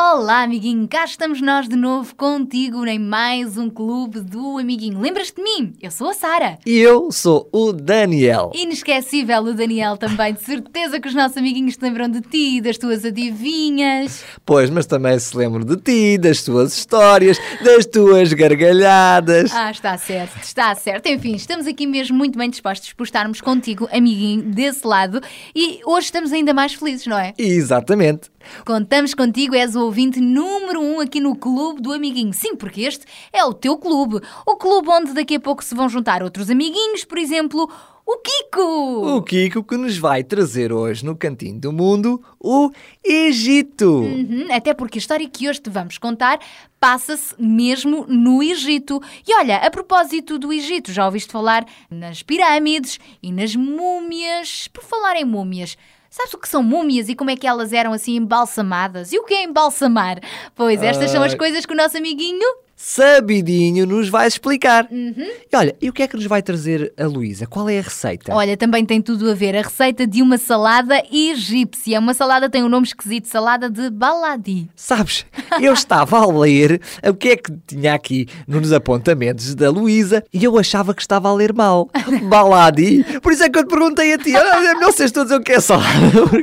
Olá, amiguinho, cá estamos nós de novo contigo em mais um Clube do Amiguinho. Lembras-te de mim? Eu sou a Sara. E eu sou o Daniel. Inesquecível o Daniel também, de certeza que os nossos amiguinhos te lembram de ti, das tuas adivinhas. Pois, mas também se lembro de ti, das tuas histórias, das tuas gargalhadas. Ah, está certo, está certo. Enfim, estamos aqui mesmo muito bem dispostos por estarmos contigo, amiguinho, desse lado. E hoje estamos ainda mais felizes, não é? Exatamente. Contamos contigo, és o ouvinte número um aqui no Clube do Amiguinho. Sim, porque este é o teu clube. O clube onde daqui a pouco se vão juntar outros amiguinhos, por exemplo, o Kiko. O Kiko que nos vai trazer hoje no Cantinho do Mundo o Egito. Uhum, até porque a história que hoje te vamos contar passa-se mesmo no Egito. E olha, a propósito do Egito, já ouviste falar nas pirâmides e nas múmias? Por falar em múmias. Sabes o que são múmias e como é que elas eram assim embalsamadas? E o que é embalsamar? Pois estas são as Ai. coisas que o nosso amiguinho Sabidinho nos vai explicar. Uhum. E olha, e o que é que nos vai trazer a Luísa? Qual é a receita? Olha, também tem tudo a ver. A receita de uma salada egípcia. Uma salada tem um nome esquisito, salada de baladi. Sabes, eu estava a ler o que é que tinha aqui nos apontamentos da Luísa e eu achava que estava a ler mal. Baladi. Por isso é que eu te perguntei a ti. Não sei se estou a dizer o que é salada.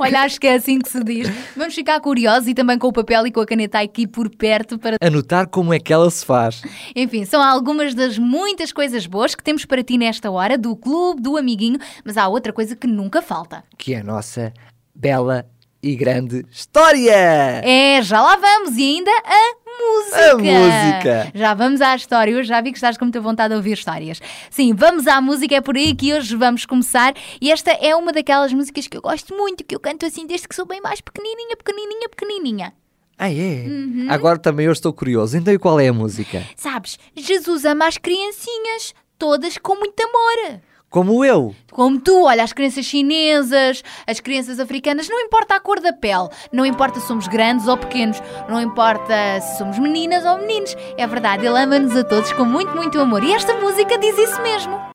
Olha, acho que é assim que se diz. Vamos ficar curiosos e também com o papel e com a caneta aqui por perto para. Anotar como é que ela se faz. Enfim, são algumas das muitas coisas boas que temos para ti nesta hora do Clube do Amiguinho, mas há outra coisa que nunca falta. Que é a nossa bela e grande história. É, já lá vamos e ainda a música. A música. Já vamos à história. Eu já vi que estás com muita vontade de ouvir histórias. Sim, vamos à música, é por aí que hoje vamos começar. E esta é uma daquelas músicas que eu gosto muito, que eu canto assim desde que sou bem mais pequenininha, pequenininha, pequenininha. Ah, é? Uhum. Agora também eu estou curioso. Então, e qual é a música? Sabes, Jesus ama as criancinhas, todas com muito amor. Como eu. Como tu, olha, as crianças chinesas, as crianças africanas, não importa a cor da pele, não importa se somos grandes ou pequenos, não importa se somos meninas ou meninos. É verdade, ele ama-nos a todos com muito, muito amor. E esta música diz isso mesmo.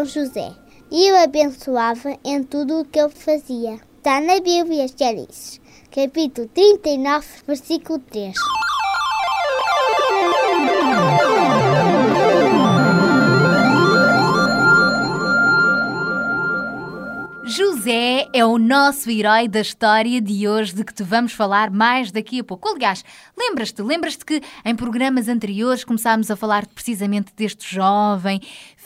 Com José e o abençoava em tudo o que ele fazia. Está na Bíblia, Gênesis, capítulo 39, versículo 3. José é o nosso herói da história de hoje, de que te vamos falar mais daqui a pouco. Aliás, lembras-te, lembras-te que em programas anteriores começámos a falar precisamente deste jovem,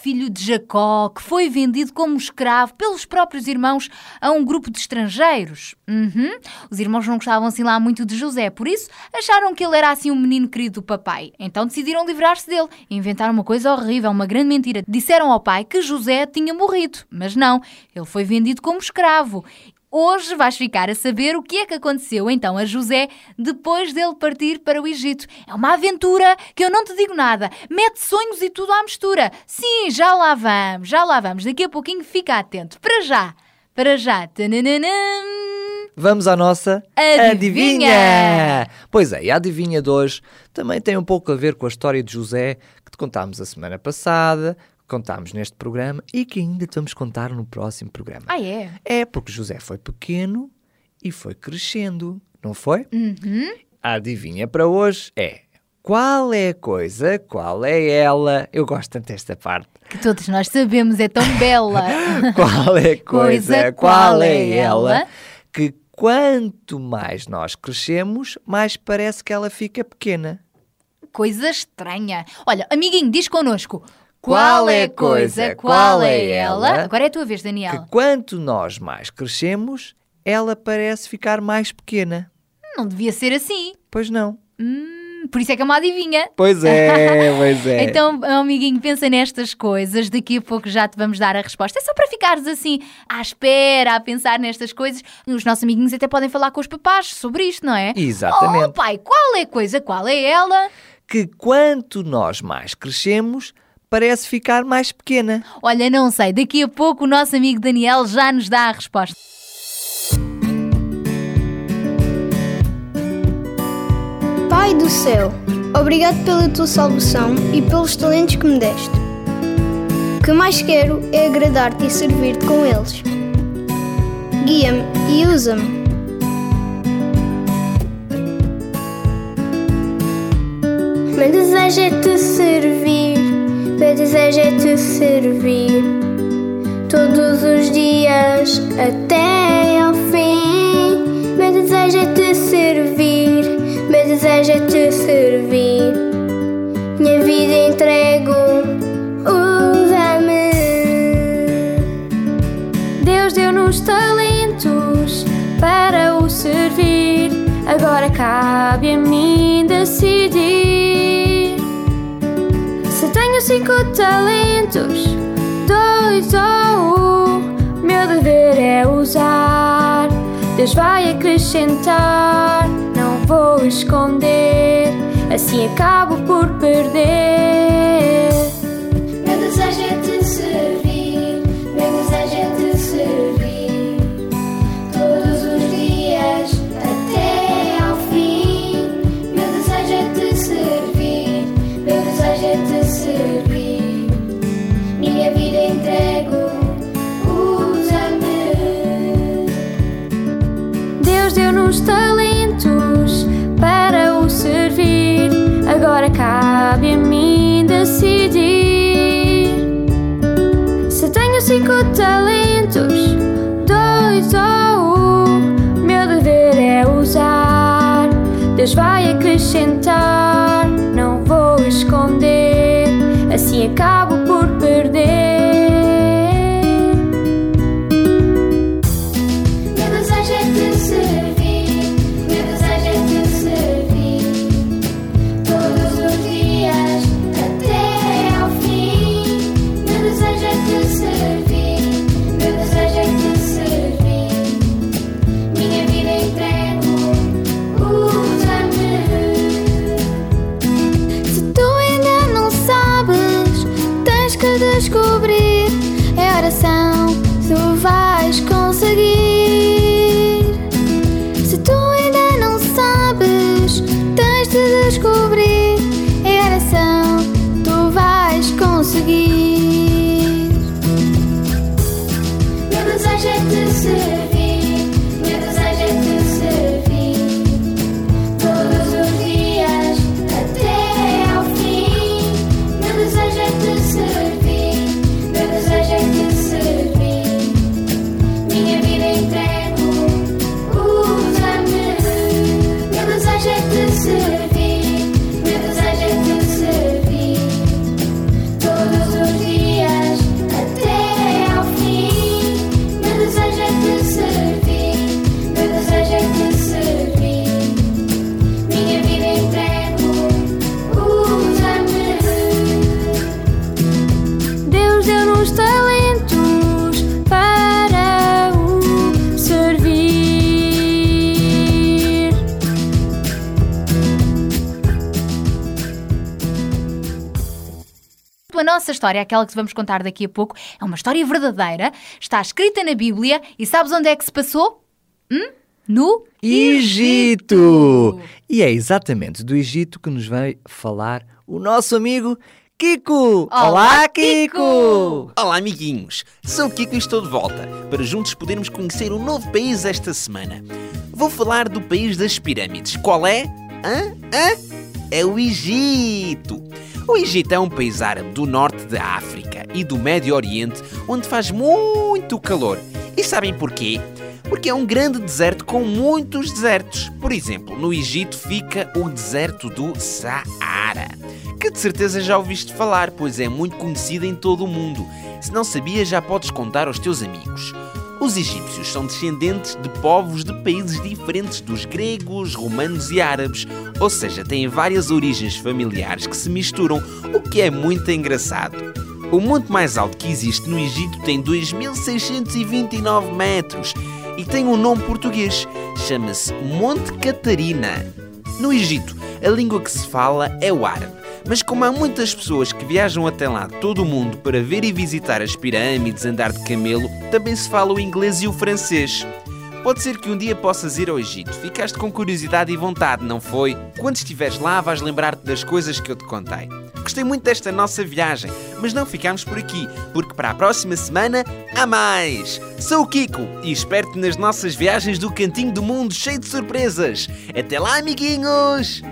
filho de Jacó, que foi vendido como escravo pelos próprios irmãos a um grupo de estrangeiros. Uhum. Os irmãos não gostavam assim lá muito de José, por isso acharam que ele era assim um menino querido do papai. Então decidiram livrar-se dele inventaram uma coisa horrível, uma grande mentira. Disseram ao pai que José tinha morrido, mas não, ele foi vendido como escravo. Hoje vais ficar a saber o que é que aconteceu então a José depois dele partir para o Egito. É uma aventura que eu não te digo nada. Mete sonhos e tudo à mistura. Sim, já lá vamos, já lá vamos. Daqui a pouquinho fica atento. Para já, para já. Tananana. Vamos à nossa Adivinha! Pois é, e a adivinha de hoje também tem um pouco a ver com a história de José que te contámos a semana passada, contámos neste programa e que ainda vamos contar no próximo programa. Ah, é? É porque José foi pequeno e foi crescendo, não foi? Uhum. A adivinha para hoje é qual é a coisa, qual é ela? Eu gosto tanto desta parte. Que todos nós sabemos, é tão bela. Qual é a coisa, Coisa, qual é ela? Que quanto mais nós crescemos, mais parece que ela fica pequena. Coisa estranha. Olha, amiguinho, diz connosco. Qual é a coisa, qual é ela? Agora é a tua vez, Daniel. Que quanto nós mais crescemos, ela parece ficar mais pequena. Não devia ser assim. Pois não. Hum, por isso é que é uma adivinha. Pois é, pois é. Então, amiguinho, pensa nestas coisas. Daqui a pouco já te vamos dar a resposta. É só para ficares assim, à espera, a pensar nestas coisas. Os nossos amiguinhos até podem falar com os papás sobre isto, não é? Exatamente. Oh, pai, qual é a coisa? Qual é ela? que quanto nós mais crescemos, parece ficar mais pequena. Olha, não sei. Daqui a pouco o nosso amigo Daniel já nos dá a resposta. Pai do céu, obrigado pela tua salvação e pelos talentos que me deste. O que mais quero é agradar-te e servir-te com eles. Guia-me e usa-me. Meu desejo é te servir, meu desejo é te servir todos os dias até ao fim. Meu desejo é te servir, meu desejo é te servir. Minha vida entrego, usa-me. Deus deu-nos talentos para o servir. Agora cabe a mim decidir. Cinco talentos, dois ou um, meu dever é usar. Deus vai acrescentar, não vou esconder. Assim acabo por perder. Meu desejo é te te servir. Minha vida entrego, usa-me. Deus deu-nos talentos para o servir. Agora cabe a mim decidir. Se tenho cinco talentos, dois ou um, meu dever é usar. Deus vai acrescentar, Assim história, aquela que te vamos contar daqui a pouco, é uma história verdadeira, está escrita na Bíblia e sabes onde é que se passou? Hum? No Egito! E é exatamente do Egito que nos vai falar o nosso amigo Kiko! Olá, Kiko! Olá, amiguinhos! Sou o Kiko e estou de volta para juntos podermos conhecer um novo país esta semana. Vou falar do país das pirâmides. Qual é? Hã? Hã? É o Egito! O Egito é um país árabe do norte da África e do Médio Oriente onde faz muito calor. E sabem porquê? Porque é um grande deserto com muitos desertos. Por exemplo, no Egito fica o deserto do Saara, que de certeza já ouviste falar, pois é muito conhecido em todo o mundo. Se não sabias, já podes contar aos teus amigos. Os egípcios são descendentes de povos de países diferentes dos gregos, romanos e árabes, ou seja, têm várias origens familiares que se misturam, o que é muito engraçado. O monte mais alto que existe no Egito tem 2.629 metros e tem um nome português. Chama-se Monte Catarina. No Egito, a língua que se fala é o árabe. Mas como há muitas pessoas que viajam até lá todo o mundo para ver e visitar as pirâmides, andar de camelo, também se fala o inglês e o francês. Pode ser que um dia possas ir ao Egito. Ficaste com curiosidade e vontade, não foi? Quando estiveres lá, vais lembrar-te das coisas que eu te contei. Gostei muito desta nossa viagem, mas não ficamos por aqui, porque para a próxima semana há mais! Sou o Kiko e espero-te nas nossas viagens do Cantinho do Mundo cheio de surpresas. Até lá, amiguinhos!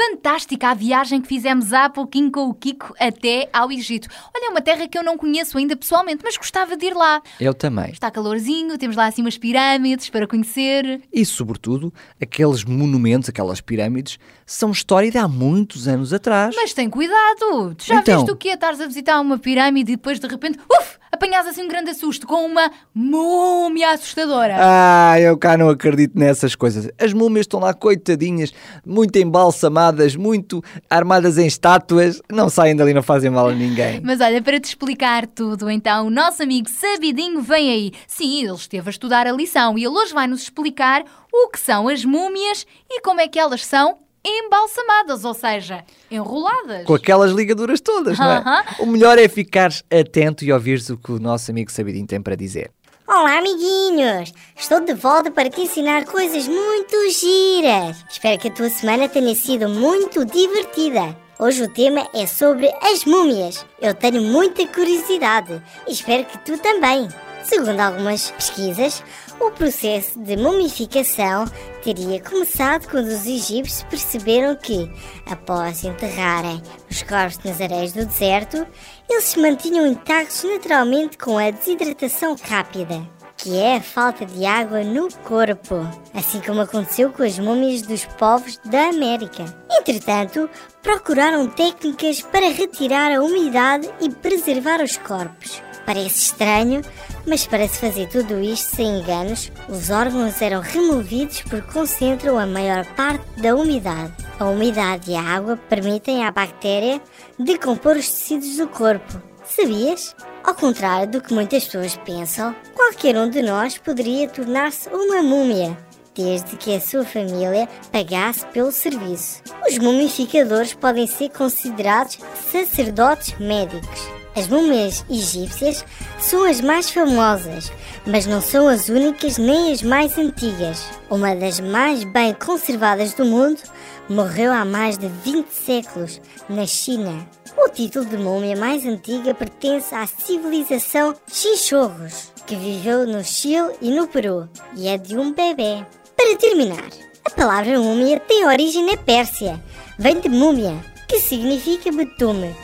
Fantástica a viagem que fizemos há pouquinho com o Kiko até ao Egito. Olha, é uma terra que eu não conheço ainda pessoalmente, mas gostava de ir lá. Eu também. Está calorzinho, temos lá assim umas pirâmides para conhecer. E, sobretudo, aqueles monumentos, aquelas pirâmides, são história de há muitos anos atrás. Mas tem cuidado! Tu já Então. viste o que é estares a visitar uma pirâmide e depois de repente, uf, apanhas assim um grande assusto com uma múmia assustadora. Ah, eu cá não acredito nessas coisas. As múmias estão lá coitadinhas, muito embalsamadas, muito armadas em estátuas, não saem dali, não fazem mal a ninguém. Mas olha, para te explicar tudo, então, o nosso amigo Sabidinho vem aí. Sim, ele esteve a estudar a lição e ele hoje vai nos explicar o que são as múmias e como é que elas são embalsamadas, ou seja, enroladas. Com aquelas ligaduras todas, não é? O melhor é ficares atento e ouvires o que o nosso amigo Sabidinho tem para dizer. Olá, amiguinhos! Estou de volta para te ensinar coisas muito giras. Espero que a tua semana tenha sido muito divertida. Hoje o tema é sobre as múmias. Eu tenho muita curiosidade e espero que tu também. Segundo algumas pesquisas, o processo de mumificação teria começado quando os egípcios perceberam que, após enterrarem os corpos nas areias do deserto, eles se mantinham intactos naturalmente com a desidratação rápida, que é a falta de água no corpo, assim como aconteceu com as múmias dos povos da América. Entretanto, procuraram técnicas para retirar a umidade e preservar os corpos. Parece estranho, mas para se fazer tudo isto sem enganos, os órgãos eram removidos porque concentram a maior parte da umidade. A umidade e a água permitem à bactéria decompor os tecidos do corpo. Sabias? Ao contrário do que muitas pessoas pensam, qualquer um de nós poderia tornar-se uma múmia, desde que a sua família pagasse pelo serviço. Os mumificadores podem ser considerados sacerdotes médicos. As múmias egípcias são as mais famosas, mas não são as únicas nem as mais antigas. Uma das mais bem conservadas do mundo morreu há mais de 20 séculos, na China. O título de múmia mais antiga pertence à civilização Xixorros, que viveu no Chile e no Peru, e é de um bebê. Para terminar, a palavra múmia tem origem na Pérsia. Vem de múmia, que significa betume,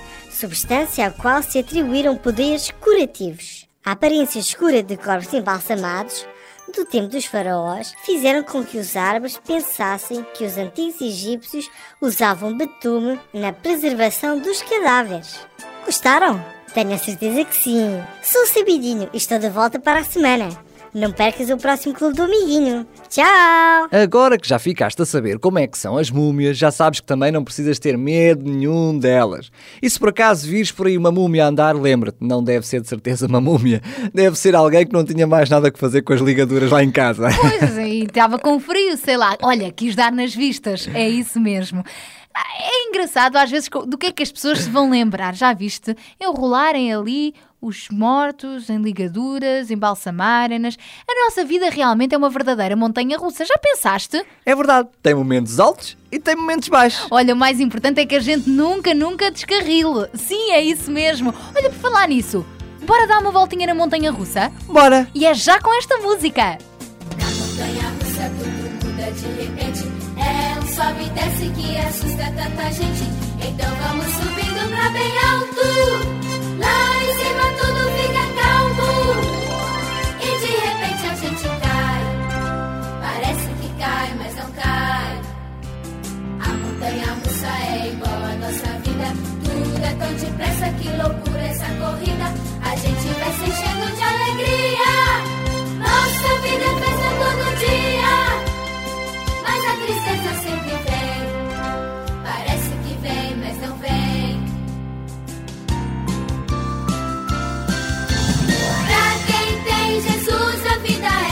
substância à qual se atribuíram poderes curativos. A aparência escura de corpos embalsamados do tempo dos faraós fizeram com que os árabes pensassem que os antigos egípcios usavam betume na preservação dos cadáveres. Gostaram? Tenho a certeza que sim. Sou Sabidinho e estou de volta para a semana. Não percas o próximo Clube do Amiguinho. Tchau! Agora que já ficaste a saber como é que são as múmias, já sabes que também não precisas ter medo nenhum delas. E se por acaso vires por aí uma múmia a andar, lembra-te, não deve ser de certeza uma múmia. Deve ser alguém que não tinha mais nada que fazer com as ligaduras lá em casa. Pois, e estava com frio, sei lá. Olha, quis dar nas vistas, é isso mesmo. É engraçado às vezes do que é que as pessoas se vão lembrar, já viste? Enrolarem ali os mortos em ligaduras, embalsamarem-nas. A nossa vida realmente é uma verdadeira montanha russa, já pensaste? É verdade, tem momentos altos e tem momentos baixos. Olha, o mais importante é que a gente nunca, nunca descarrile. Sim, é isso mesmo. Olha, por falar nisso, bora dar uma voltinha na montanha russa? Bora! E é já com esta música. Na montanha russa tudo muda de repente. É um sobe e desce que assusta tanta gente. Então vamos subindo pra bem alto. A gente vai se enchendo de alegria. Nossa vida é vida é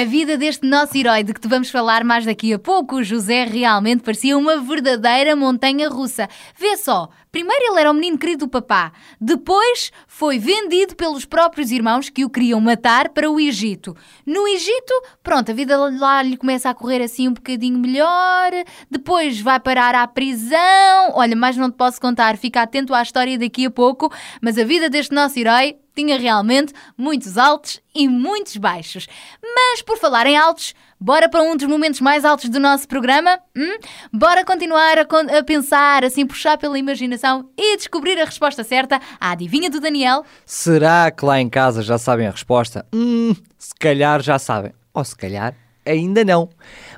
A vida deste nosso herói de que te vamos falar mais daqui a pouco, José, realmente parecia uma verdadeira montanha russa. Vê só, primeiro ele era o menino querido do papá, depois foi vendido pelos próprios irmãos que o queriam matar para o Egito. No Egito, pronto, a vida lá lhe começa a correr assim um bocadinho melhor, depois vai parar à prisão. Olha, mais não te posso contar, fica atento à história daqui a pouco, mas a vida deste nosso herói tinha realmente muitos altos e muitos baixos. Mas por falar em altos, bora para um dos momentos mais altos do nosso programa? Hum? Bora continuar a, a pensar, assim puxar pela imaginação e descobrir a resposta certa à adivinha do Daniel? Será que lá em casa já sabem a resposta? Hum, se calhar já sabem. Ou se calhar ainda não.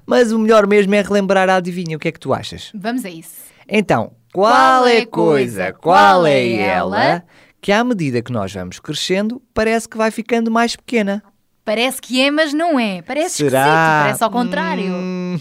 Mas o melhor mesmo é relembrar a adivinha. O que é que tu achas? Vamos a isso. Então, qual, é a coisa, qual é ela, que à medida que nós vamos crescendo, parece que vai ficando mais pequena? Parece que é, mas não é. Parece Será? esquisito, parece ao contrário. Hum,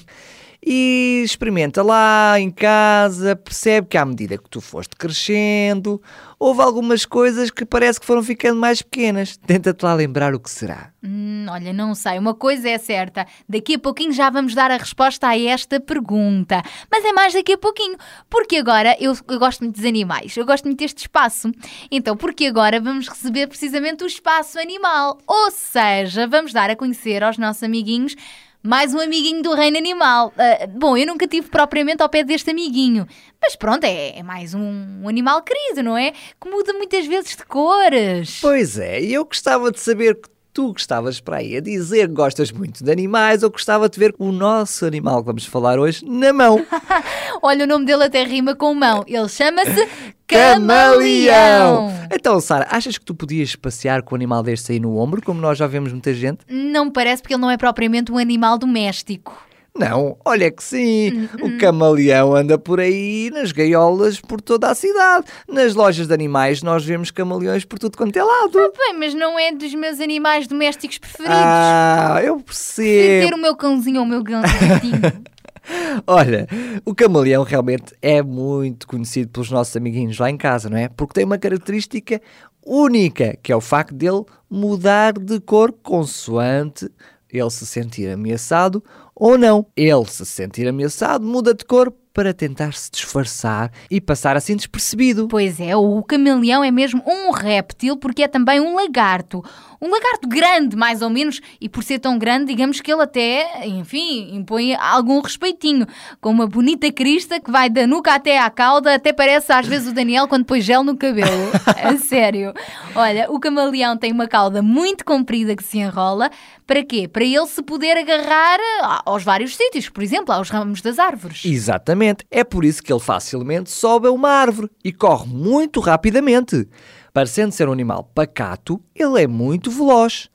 e experimenta lá em casa, percebe que à medida que tu foste crescendo, houve algumas coisas que parece que foram ficando mais pequenas. Tenta-te lá lembrar o que será. Hum, olha, não sei. Uma coisa é certa. Daqui a pouquinho já vamos dar a resposta a esta pergunta. Mas é mais daqui a pouquinho. Porque agora eu, eu gosto muito dos animais. Eu gosto muito deste espaço. Então, porque agora vamos receber precisamente o espaço animal. Ou seja, vamos dar a conhecer aos nossos amiguinhos mais um amiguinho do reino animal. Ah, bom, eu nunca tive propriamente ao pé deste amiguinho. Mas pronto, é, é mais um, um animal querido, não é? Que muda muitas vezes de cores. Pois é, e eu gostava de saber tu gostavas para aí a dizer que gostas muito de animais ou gostava de ver o nosso animal que vamos falar hoje na mão. Olha, o nome dele até rima com mão. Ele chama-se Camaleão! Camaleão. Então, Sara, achas que tu podias passear com um animal deste aí no ombro, como nós já vemos muita gente? Não me parece porque ele não é propriamente um animal doméstico. Não, olha que sim. O camaleão anda por aí nas gaiolas por toda a cidade. Nas lojas de animais nós vemos camaleões por tudo quanto é lado. Bem, mas não é dos meus animais domésticos preferidos. Ah, eu Prefiro ter percebo. o meu cãozinho ou o meu gatinho. Olha, o camaleão realmente é muito conhecido pelos nossos amiguinhos lá em casa, não é? Porque tem uma característica única, que é o facto dele mudar de cor consoante ele se sentir ameaçado ou não. Ele se sentir ameaçado muda de cor para tentar se disfarçar e passar assim despercebido. pois é, o camaleão é mesmo um réptil porque é também um lagarto. Um lagarto grande, mais ou menos, e por ser tão grande, digamos que ele até, enfim, impõe algum respeitinho. Com uma bonita crista que vai da nuca até à cauda, até parece às vezes o Daniel quando põe gel no cabelo. A sério. Olha, o camaleão tem uma cauda muito comprida que se enrola. Para quê? Para ele se poder agarrar aos vários sítios, por exemplo, aos ramos das árvores. Exatamente. É por isso que ele facilmente sobe a uma árvore e corre muito rapidamente. Parecendo ser um animal pacato, ele é muito veloz.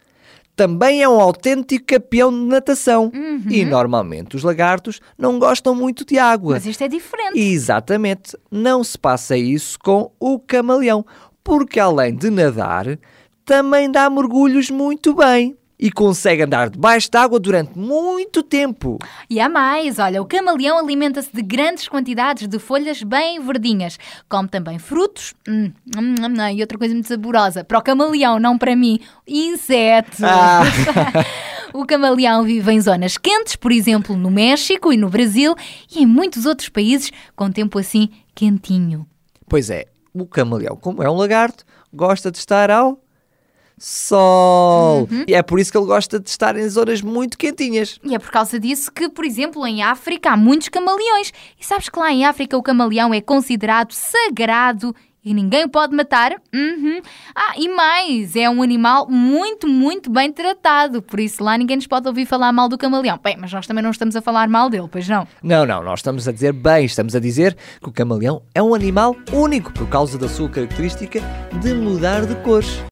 Também é um autêntico campeão de natação. Uhum. E normalmente os lagartos não gostam muito de água. Mas isto é diferente. Exatamente. Não se passa isso com o camaleão, porque além de nadar, também dá mergulhos muito bem e consegue andar debaixo d'água durante muito tempo. E há mais, olha, o camaleão alimenta-se de grandes quantidades de folhas bem verdinhas. Come também frutos hum, hum, hum, e outra coisa muito saborosa. Para o camaleão, não para mim, insetos. Ah. o camaleão vive em zonas quentes, por exemplo, no México e no Brasil e em muitos outros países com tempo assim quentinho. Pois é, o camaleão, como é um lagarto, gosta de estar ao sol. Uhum. E é por isso que ele gosta de estar em zonas muito quentinhas. E é por causa disso que, por exemplo, em África há muitos camaleões. E sabes que lá em África o camaleão é considerado sagrado e ninguém o pode matar? Uhum. Ah, e mais, é um animal muito, muito bem tratado. Por isso lá ninguém nos pode ouvir falar mal do camaleão. Bem, mas nós também não estamos a falar mal dele, pois não? Não, não, nós estamos a dizer bem, estamos a dizer que o camaleão é um animal único por causa da sua característica de mudar de cores.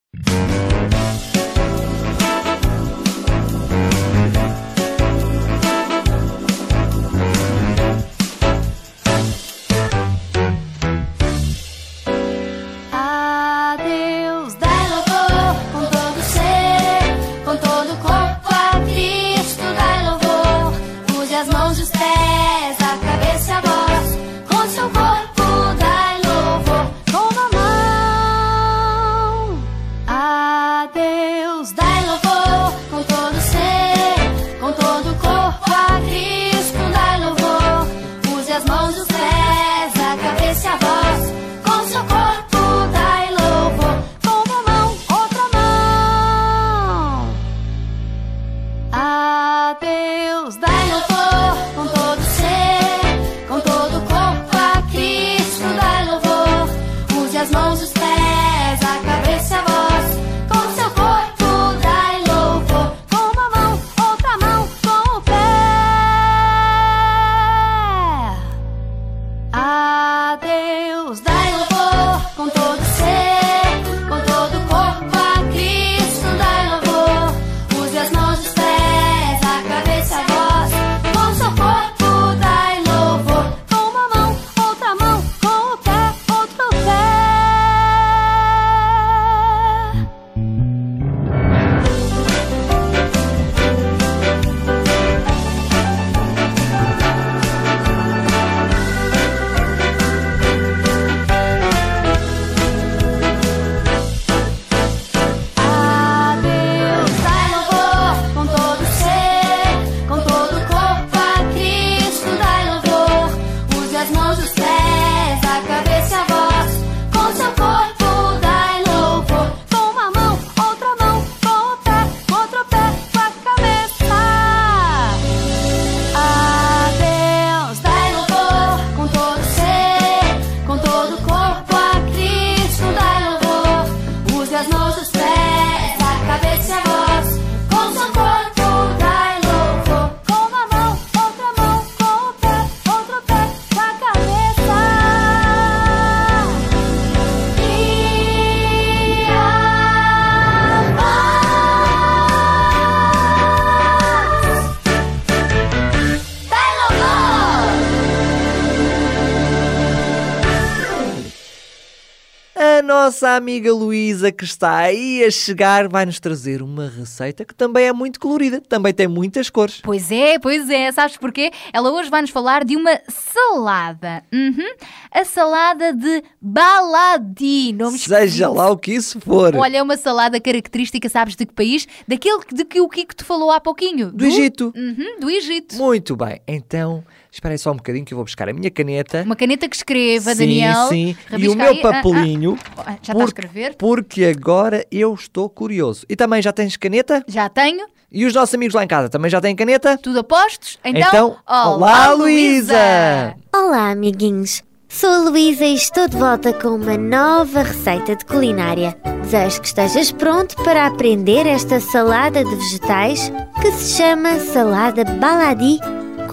Nossa amiga Luísa, que está aí a chegar, vai nos trazer uma receita que também é muito colorida, também tem muitas cores. Pois é, pois é. Sabes porquê? Ela hoje vai nos falar de uma salada. Uhum. A salada de baladi. Nome Seja lá o que isso for. Olha, é uma salada característica, sabes de que país? Daquele de que o Kiko te falou há pouquinho. Do Egito. Uhum, do Egito. Muito bem, então Espera aí só um bocadinho que eu vou buscar a minha caneta. Uma caneta que escreva, sim, Daniel. Sim, E Rabisca o meu aí. Ah, ah. papelinho. Ah, já está a escrever? Porque agora eu estou curioso. E também já tens caneta? Já tenho. E os nossos amigos lá em casa também já têm caneta? Tudo a postos? Então, Então, olá, Luísa! Olá, amiguinhos! Sou a Luísa e estou de volta com uma nova receita de culinária. Desejo que estejas pronto para aprender esta salada de vegetais que se chama salada baladi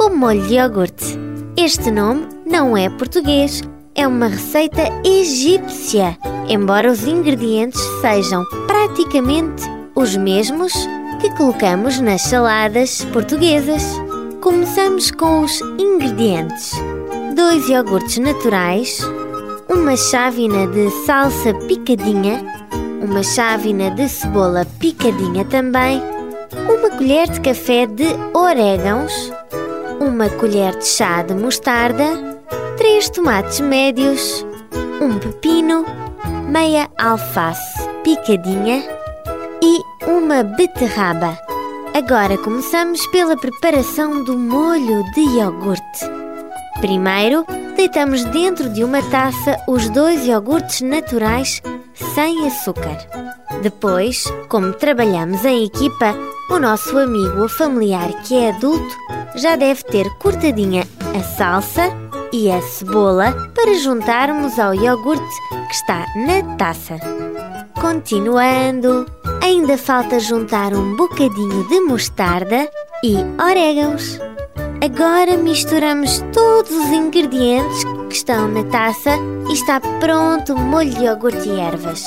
com molho de iogurte. Este nome não é português, é uma receita egípcia, embora os ingredientes sejam praticamente os mesmos que colocamos nas saladas portuguesas. Começamos com os ingredientes: dois iogurtes naturais, uma chávena de salsa picadinha, uma chávena de cebola picadinha também, uma colher de café de orégãos, uma colher de chá de mostarda, três tomates médios, um pepino, meia alface picadinha e uma beterraba. Agora começamos pela preparação do molho de iogurte. Primeiro, deitamos dentro de uma taça os dois iogurtes naturais sem açúcar. Depois, como trabalhamos em equipa, o nosso amigo ou familiar que é adulto já deve ter cortadinha a salsa e a cebola para juntarmos ao iogurte que está na taça. Continuando, ainda falta juntar um bocadinho de mostarda e orégãos. Agora misturamos todos os ingredientes que estão na taça e está pronto o molho de iogurte e ervas.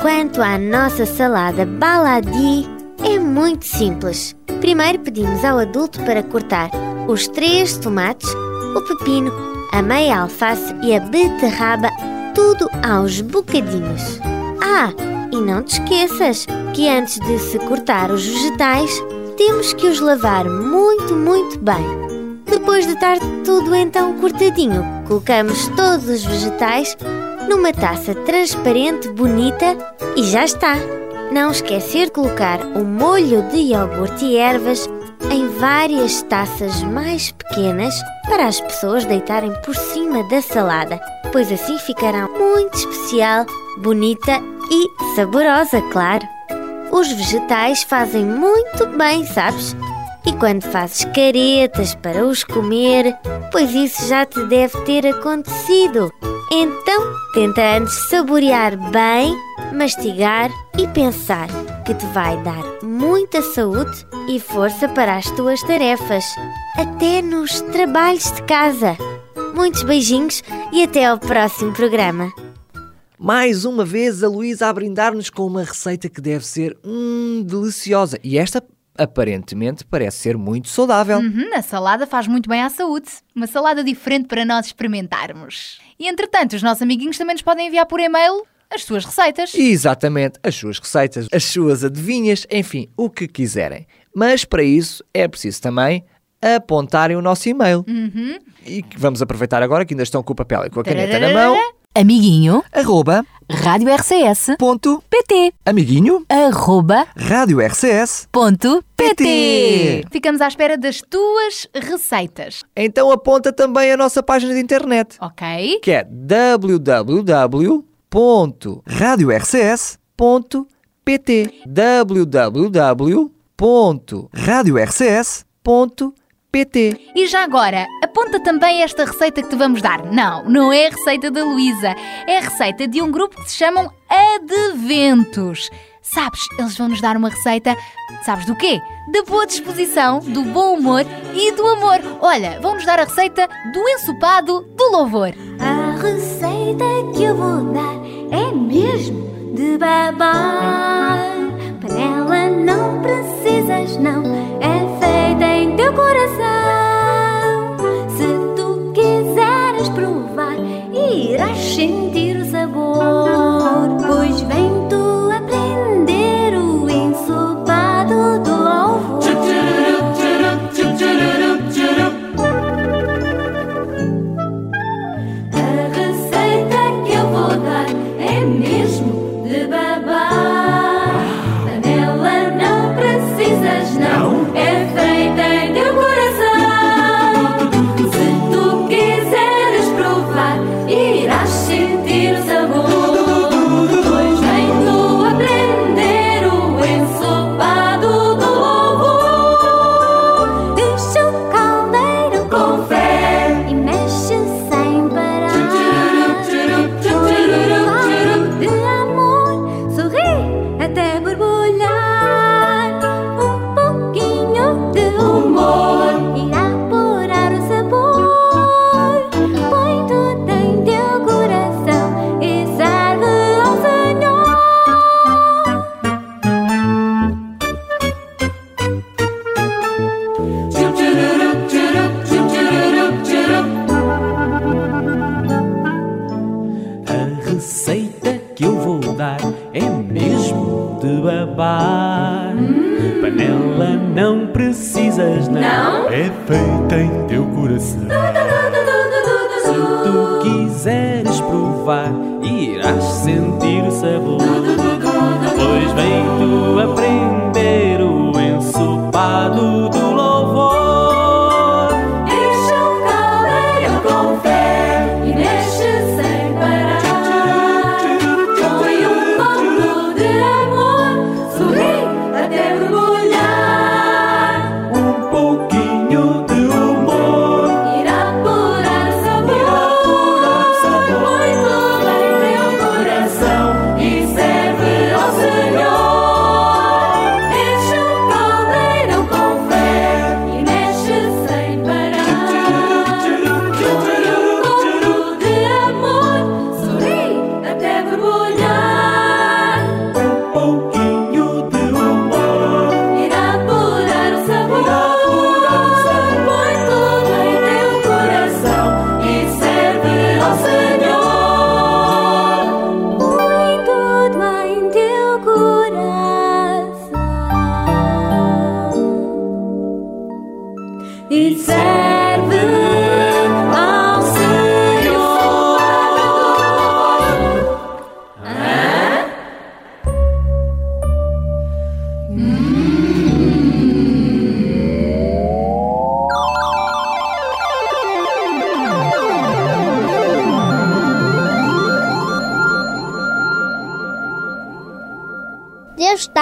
Quanto à nossa salada baladi, é muito simples. Primeiro pedimos ao adulto para cortar os três tomates, o pepino, a meia alface e a beterraba, tudo aos bocadinhos. Ah, e não te esqueças que antes de se cortar os vegetais, temos que os lavar muito, muito bem. Depois de estar tudo então cortadinho, colocamos todos os vegetais numa taça transparente bonita e já está. Não esquecer colocar o molho de iogurte e ervas em várias taças mais pequenas para as pessoas deitarem por cima da salada, pois assim ficará muito especial, bonita e saborosa, claro. Os vegetais fazem muito bem, sabes? E quando fazes caretas para os comer, pois isso já te deve ter acontecido. Então, tenta antes saborear bem, mastigar e pensar que te vai dar muita saúde e força para as tuas tarefas, até nos trabalhos de casa. Muitos beijinhos e até ao próximo programa. Mais uma vez a Luísa a brindar-nos com uma receita que deve ser hum, deliciosa. E esta aparentemente parece ser muito saudável. Uhum, a salada faz muito bem à saúde. Uma salada diferente para nós experimentarmos. E entretanto, os nossos amiguinhos também nos podem enviar por e-mail as suas receitas. Exatamente, as suas receitas, as suas adivinhas, enfim, o que quiserem. Mas para isso é preciso também apontarem o nosso e-mail. Uhum. E vamos aproveitar agora que ainda estão com o papel e com a caneta na mão. Amiguinho, Arroba, Rádio RCS, ponto, PT, amiguinho, arroba, rádio RCS. ponto, PT. Ficamos à espera das tuas receitas. Então aponta também a nossa página de internet, Ok? que é www.radiorcs.pt www.radiorcs.pt E já agora, aponta também esta receita que te vamos dar. Não, não é a receita da Luísa. É a receita de um grupo que se chamam Adventos. Sabes, eles vão nos dar uma receita, sabes do quê? Da boa disposição, do bom humor e do amor. Olha, vão nos dar a receita do ensopado do louvor. A receita que eu vou dar é mesmo de babar. Panela não precisas, não, é feita em teu coração. Se tu quiseres provar, irás sentir o sabor. Pois vem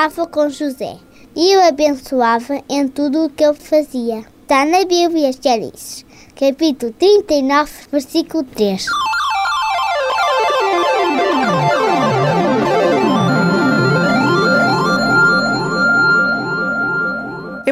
Estava com José e o abençoava em tudo o que ele fazia. Está na Bíblia, Gênesis, capítulo 39, versículo 3.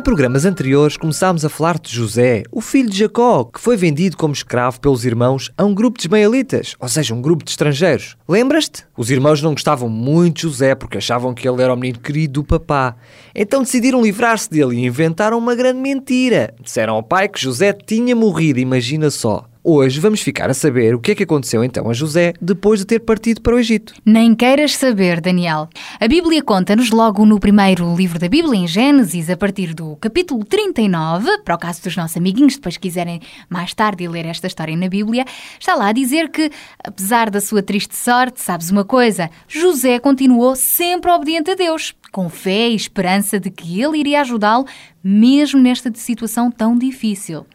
Em programas anteriores começámos a falar de José, o filho de Jacó, que foi vendido como escravo pelos irmãos a um grupo de ismaelitas, ou seja, um grupo de estrangeiros. Lembras-te? Os irmãos não gostavam muito de José porque achavam que ele era o menino querido do papá. Então decidiram livrar-se dele e inventaram uma grande mentira. Disseram ao pai que José tinha morrido, imagina só. Hoje vamos ficar a saber o que é que aconteceu então a José depois de ter partido para o Egito. Nem queiras saber, Daniel. A Bíblia conta-nos logo no primeiro livro da Bíblia, em Gênesis, a partir do capítulo 39, para o caso dos nossos amiguinhos depois quiserem mais tarde ler esta história na Bíblia, está lá a dizer que, apesar da sua triste sorte, sabes uma coisa, José continuou sempre obediente a Deus, com fé e esperança de que ele iria ajudá-lo, mesmo nesta situação tão difícil.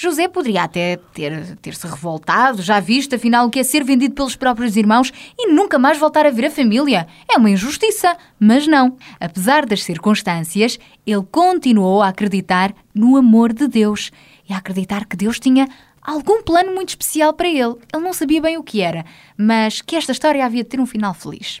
José poderia até ter, ter se revoltado, já visto, afinal, o que é ser vendido pelos próprios irmãos e nunca mais voltar a ver a família. É uma injustiça. Mas não. Apesar das circunstâncias, ele continuou a acreditar no amor de Deus e a acreditar que Deus tinha algum plano muito especial para ele. Ele não sabia bem o que era, mas que esta história havia de ter um final feliz.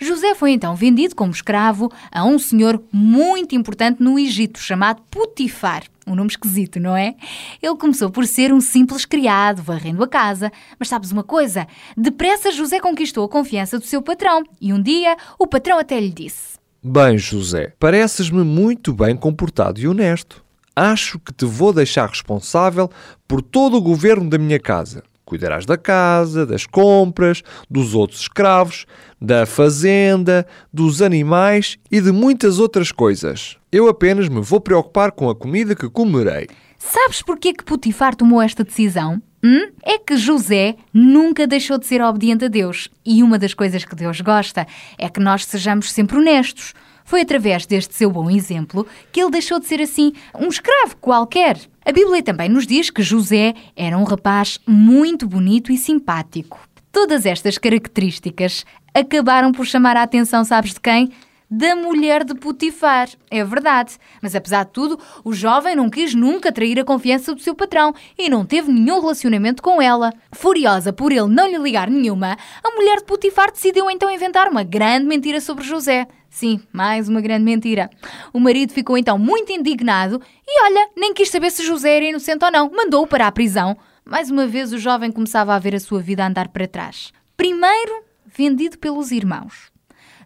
José foi então vendido como escravo a um senhor muito importante no Egito, chamado Putifar. Um nome esquisito, não é? Ele começou por ser um simples criado, varrendo a casa. Mas sabes uma coisa? Depressa José conquistou a confiança do seu patrão. E um dia o patrão até lhe disse: Bem, José, pareces-me muito bem comportado e honesto. Acho que te vou deixar responsável por todo o governo da minha casa. Cuidarás da casa, das compras, dos outros escravos, da fazenda, dos animais e de muitas outras coisas. Eu apenas me vou preocupar com a comida que comerei. Sabes porquê que Putifar tomou esta decisão? Hum? É que José nunca deixou de ser obediente a Deus. E uma das coisas que Deus gosta é que nós sejamos sempre honestos. Foi através deste seu bom exemplo que ele deixou de ser assim um escravo qualquer. A Bíblia também nos diz que José era um rapaz muito bonito e simpático. Todas estas características acabaram por chamar a atenção, sabes de quem? Da mulher de Putifar. É verdade. Mas apesar de tudo, o jovem não quis nunca trair a confiança do seu patrão e não teve nenhum relacionamento com ela. Furiosa por ele não lhe ligar nenhuma, a mulher de Putifar decidiu então inventar uma grande mentira sobre José. Sim, mais uma grande mentira. O marido ficou então muito indignado e, olha, nem quis saber se José era inocente ou não. Mandou-o para a prisão. Mais uma vez, o jovem começava a ver a sua vida andar para trás. Primeiro, vendido pelos irmãos.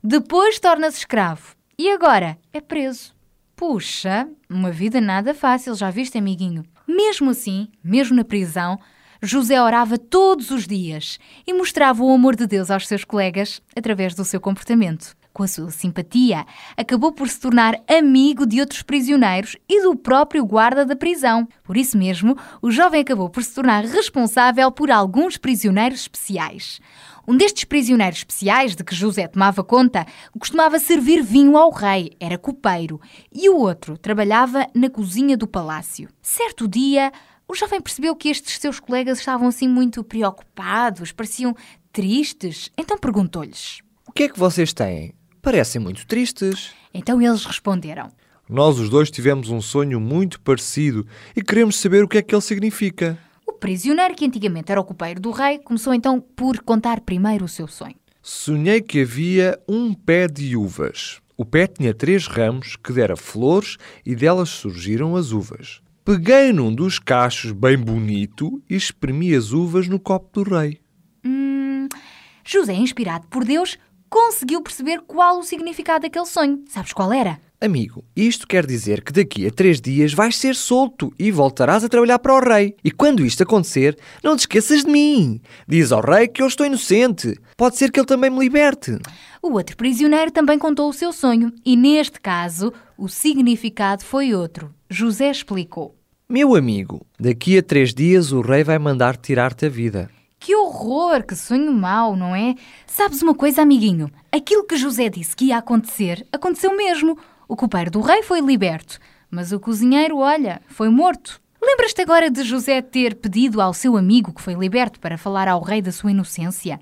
Depois torna-se escravo. E agora é preso. Puxa, uma vida nada fácil, já viste, amiguinho? Mesmo assim, mesmo na prisão, José orava todos os dias e mostrava o amor de Deus aos seus colegas através do seu comportamento. Com a sua simpatia, acabou por se tornar amigo de outros prisioneiros e do próprio guarda da prisão. Por isso mesmo, o jovem acabou por se tornar responsável por alguns prisioneiros especiais. Um destes prisioneiros especiais de que José tomava conta costumava servir vinho ao rei, era copeiro, e o outro trabalhava na cozinha do palácio. Certo dia, o jovem percebeu que estes seus colegas estavam assim muito preocupados, pareciam tristes, então perguntou-lhes: O que é que vocês têm? Parecem muito tristes. Então eles responderam: Nós os dois tivemos um sonho muito parecido e queremos saber o que é que ele significa. O prisioneiro, que antigamente era o copeiro do rei, começou então por contar primeiro o seu sonho. Sonhei que havia um pé de uvas. O pé tinha três ramos que dera flores e delas surgiram as uvas. Peguei num dos cachos bem bonito e espremi as uvas no copo do rei. Hum, José, inspirado por Deus, conseguiu perceber qual o significado daquele sonho. Sabes qual era? Amigo, isto quer dizer que daqui a três dias vais ser solto e voltarás a trabalhar para o rei. E quando isto acontecer, não te esqueças de mim. Diz ao rei que eu estou inocente. Pode ser que ele também me liberte. O outro prisioneiro também contou o seu sonho e, neste caso, o significado foi outro. José explicou. Meu amigo, daqui a três dias o rei vai mandar tirar-te a vida. Que horror, que sonho mau, não é? Sabes uma coisa, amiguinho? Aquilo que José disse que ia acontecer, aconteceu mesmo. O copeiro do rei foi liberto, mas o cozinheiro, olha, foi morto. Lembras-te agora de José ter pedido ao seu amigo que foi liberto para falar ao rei da sua inocência?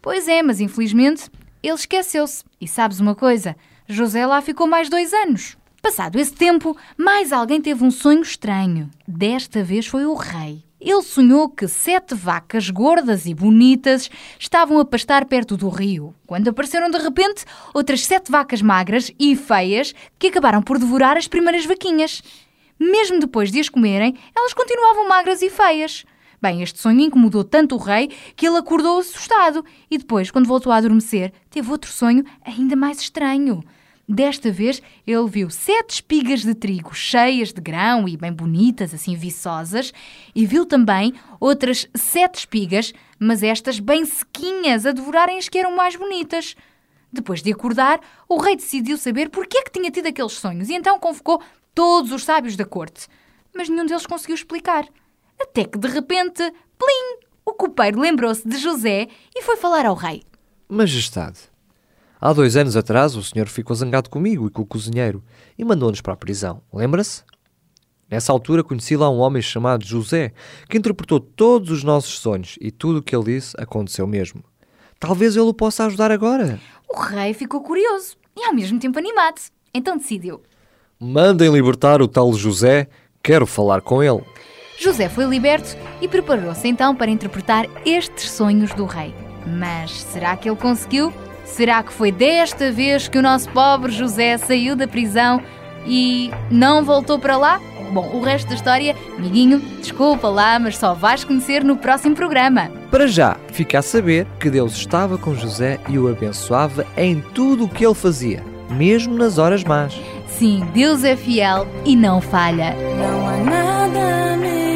Pois é, mas infelizmente ele esqueceu-se. E sabes uma coisa? José lá ficou mais dois anos. Passado esse tempo, mais alguém teve um sonho estranho. Desta vez foi o rei. Ele sonhou que sete vacas gordas e bonitas estavam a pastar perto do rio, quando apareceram de repente outras sete vacas magras e feias que acabaram por devorar as primeiras vaquinhas. Mesmo depois de as comerem, elas continuavam magras e feias. Bem, este sonho incomodou tanto o rei que ele acordou assustado e depois, quando voltou a adormecer, teve outro sonho ainda mais estranho. Desta vez, ele viu sete espigas de trigo cheias de grão e bem bonitas, assim viçosas, e viu também outras sete espigas, mas estas bem sequinhas, a devorarem as que eram mais bonitas. Depois de acordar, o rei decidiu saber por que é que tinha tido aqueles sonhos e então convocou todos os sábios da corte. Mas nenhum deles conseguiu explicar. Até que, de repente, plim! O copeiro lembrou-se de José e foi falar ao rei. Majestade, há dois anos atrás o senhor ficou zangado comigo e com o cozinheiro e mandou-nos para a prisão. Lembra-se? Nessa altura conheci lá um homem chamado José que interpretou todos os nossos sonhos e tudo o que ele disse aconteceu mesmo. Talvez ele o possa ajudar agora. O rei ficou curioso e ao mesmo tempo animado. Então decidiu. Mandem libertar o tal José, quero falar com ele. José foi liberto e preparou-se então para interpretar estes sonhos do rei. Mas será que ele conseguiu? Será que foi desta vez que o nosso pobre José saiu da prisão e não voltou para lá? Bom, o resto da história, amiguinho, desculpa lá, mas só vais conhecer no próximo programa. Para já, fica a saber que Deus estava com José e o abençoava em tudo o que ele fazia, mesmo nas horas más. Sim, Deus é fiel e não falha. Não há nada melhor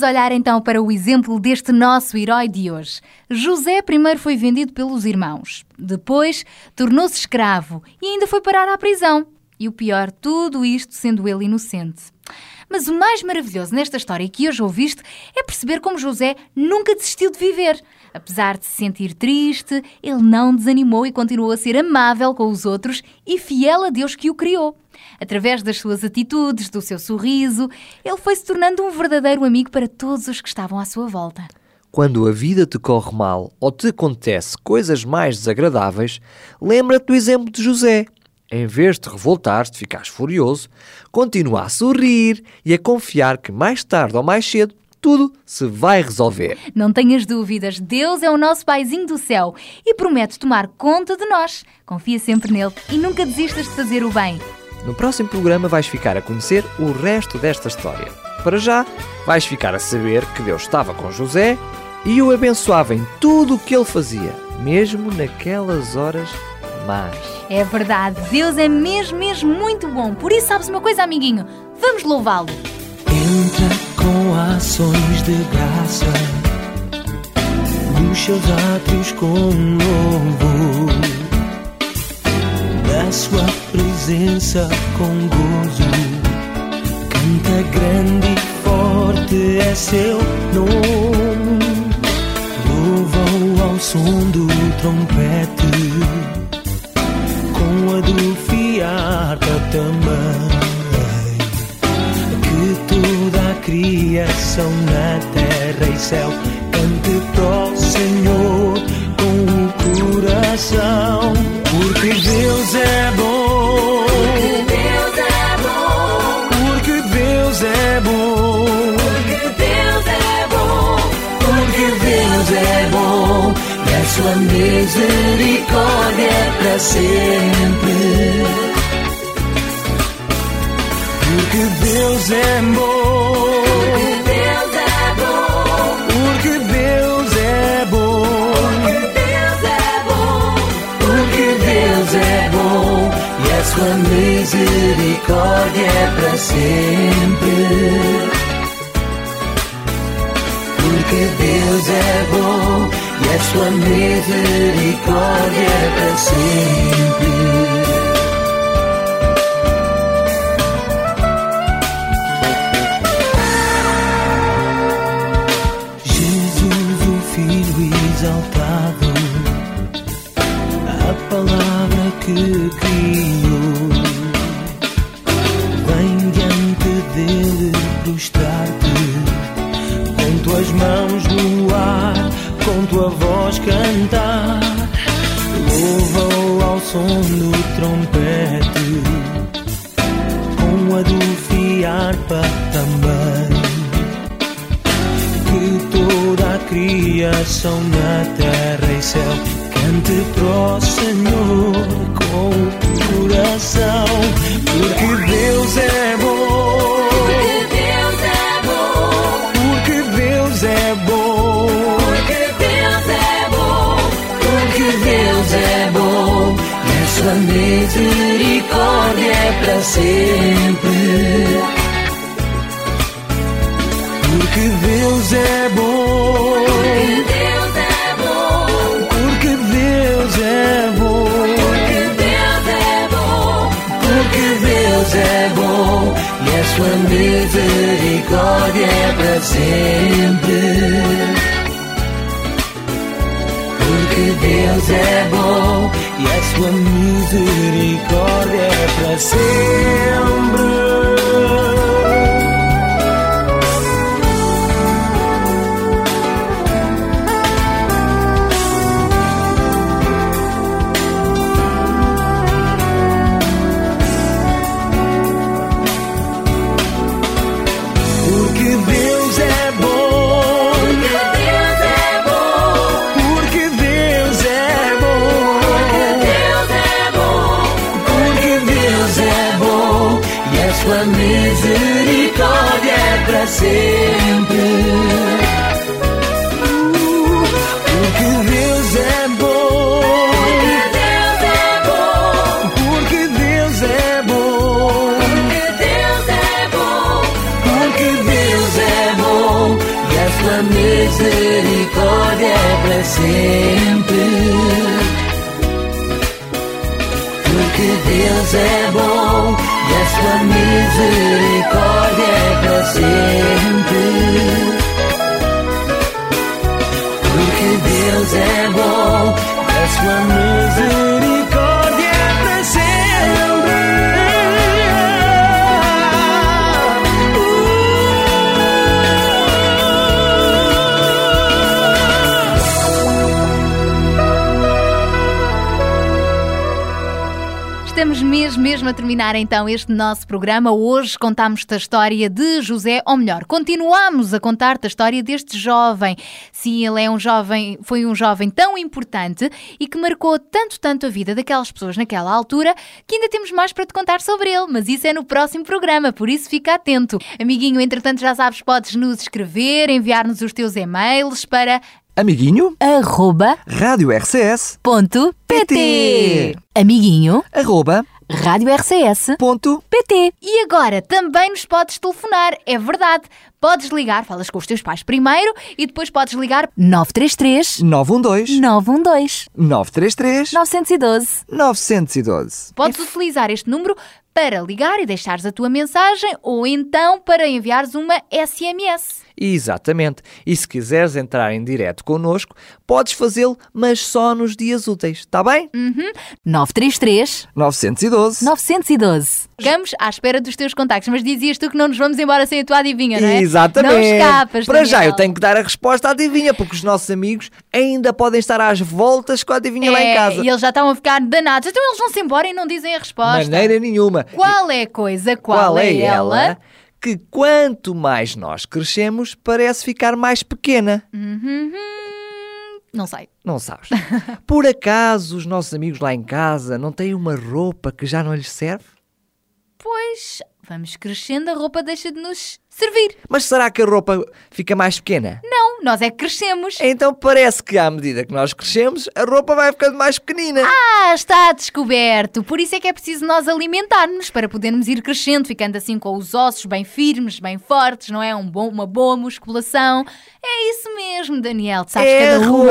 vamos olhar então para o exemplo deste nosso herói de hoje. José primeiro foi vendido pelos irmãos, depois tornou-se escravo e ainda foi parar à prisão. E o pior, tudo isto sendo ele inocente. Mas o mais maravilhoso nesta história que hoje ouviste é perceber como José nunca desistiu de viver. Apesar de se sentir triste, ele não desanimou e continuou a ser amável com os outros e fiel a Deus que o criou. Através das suas atitudes, do seu sorriso, ele foi se tornando um verdadeiro amigo para todos os que estavam à sua volta. Quando a vida te corre mal ou te acontece coisas mais desagradáveis, lembra-te do exemplo de José. Em vez de revoltar-te, ficares furioso, continua a sorrir e a confiar que mais tarde ou mais cedo tudo se vai resolver. Não tenhas dúvidas, Deus é o nosso paizinho do céu e promete tomar conta de nós. Confia sempre nele e nunca desistas de fazer o bem. No próximo programa vais ficar a conhecer o resto desta história. Para já, vais ficar a saber que Deus estava com José e o abençoava em tudo o que ele fazia, mesmo naquelas horas más. É verdade, Deus é mesmo, mesmo muito bom. Por isso, sabes uma coisa, amiguinho? Vamos louvá-lo. Entra com ações de graça nos seus átrios com louvor, sua presença com gozo. Canta grande e forte é seu nome, louva-o ao som do trompete, com a do fiarpa também. Que toda a criação na terra e céu cante para o Senhor coração, porque Deus é bom. Deus é bom, Porque Deus é bom. Deus é bom, Porque Deus é bom. E a sua misericórdia é para sempre. Porque Deus é bom. Sua misericórdia é para sempre. Porque Deus é bom. E a sua misericórdia é para sempre. Som do trompete, com a do fiarpa também que toda a criação na terra e céu cante pro Senhor com o coração, porque Deus é misericórdia é para sempre. Porque Deus é bom. Deus é bom, Porque Deus é bom, Deus é bom, porque Deus é bom e a sua misericórdia é para sempre. Porque Deus é bom e a sua misericórdia é para sempre. Terminar então este nosso programa. Hoje contamos-te a história de José, ou melhor, continuamos a contar-te a história deste jovem. Sim, ele é um jovem, foi um jovem tão importante e que marcou tanto, tanto a vida daquelas pessoas naquela altura que ainda temos mais para te contar sobre ele, mas isso é no próximo programa, por isso fica atento. Amiguinho, entretanto, já sabes, podes nos escrever, enviar-nos os teus e-mails para Amiguinho, Arroba. Amiguinho, arroba, Rádio RCS ponto, PT. E agora também nos podes telefonar, é verdade. Podes ligar, falas com os teus pais primeiro e depois podes ligar 933 912 912 933 912. 912. Podes utilizar este número para ligar e deixares a tua mensagem ou então para enviares uma SMS. Exatamente. E se quiseres entrar em direto connosco, podes fazê-lo, mas só nos dias úteis, está bem? 933 912 912. Ficamos à espera dos teus contactos, mas dizias tu que não nos vamos embora sem a tua adivinha, não é? Exatamente. Não escapas, Para já Daniel. eu tenho que dar a resposta à adivinha, porque os nossos amigos ainda podem estar às voltas com a adivinha lá em É, casa. E eles já estão a ficar danados. Então eles vão-se embora e não dizem a resposta. Maneira nenhuma. Qual é a coisa? Qual, é, ela? Que quanto mais nós crescemos, parece ficar mais pequena. Uhum. Não sei. Não sabes? Por acaso os nossos amigos lá em casa não têm uma roupa que já não lhes serve? Pois, vamos crescendo, a roupa deixa de nos servir. Mas será que a roupa fica mais pequena? Não, nós é que crescemos. Então parece que à medida que nós crescemos, a roupa vai ficando mais pequenina. Ah, está descoberto. Por isso é que é preciso nós alimentar-nos para podermos ir crescendo, ficando assim com os ossos bem firmes, bem fortes, não é? Um bom, uma boa musculação. É isso mesmo, Daniel. Tu sabes é cada uma.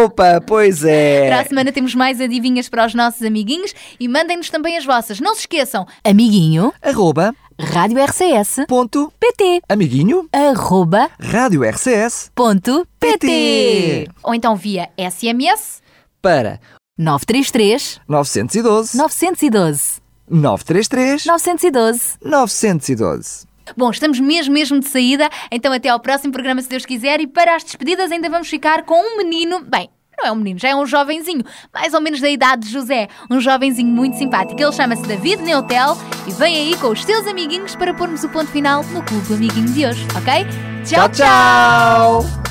roupa, pois é. Para a semana temos mais adivinhas para os nossos amiguinhos e mandem-nos também as vossas. Não se esqueçam. Amiguinho, Arroba, Rádio RCS ponto, PT. amiguinho, Arroba rádio RCS, ponto PT. Ou então via SMS. Para 933 912 912 933 912. 912. Bom, estamos mesmo, mesmo de saída, então até ao próximo programa, se Deus quiser. E para as despedidas, ainda vamos ficar com um menino. Bem, não é um menino, já é um jovenzinho, mais ou menos da idade de José. Um jovenzinho muito simpático. Ele chama-se David Neutel e vem aí com os seus amiguinhos para pormos o ponto final no Clube do Amiguinho de hoje, ok? Tchau, tchau!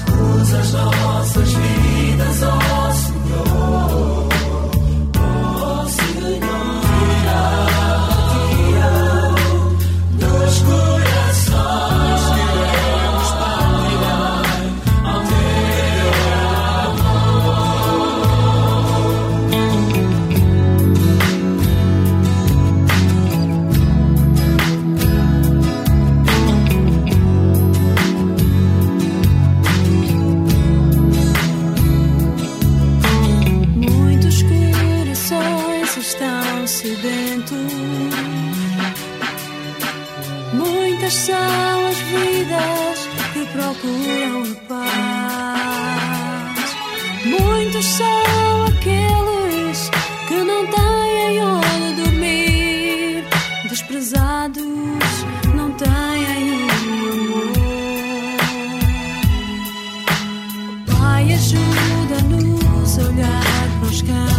as são as vidas que procuram a paz. Muitos são aqueles que não têm onde dormir. Desprezados não têm amor. Pai, ajuda-nos a olhar para os campos.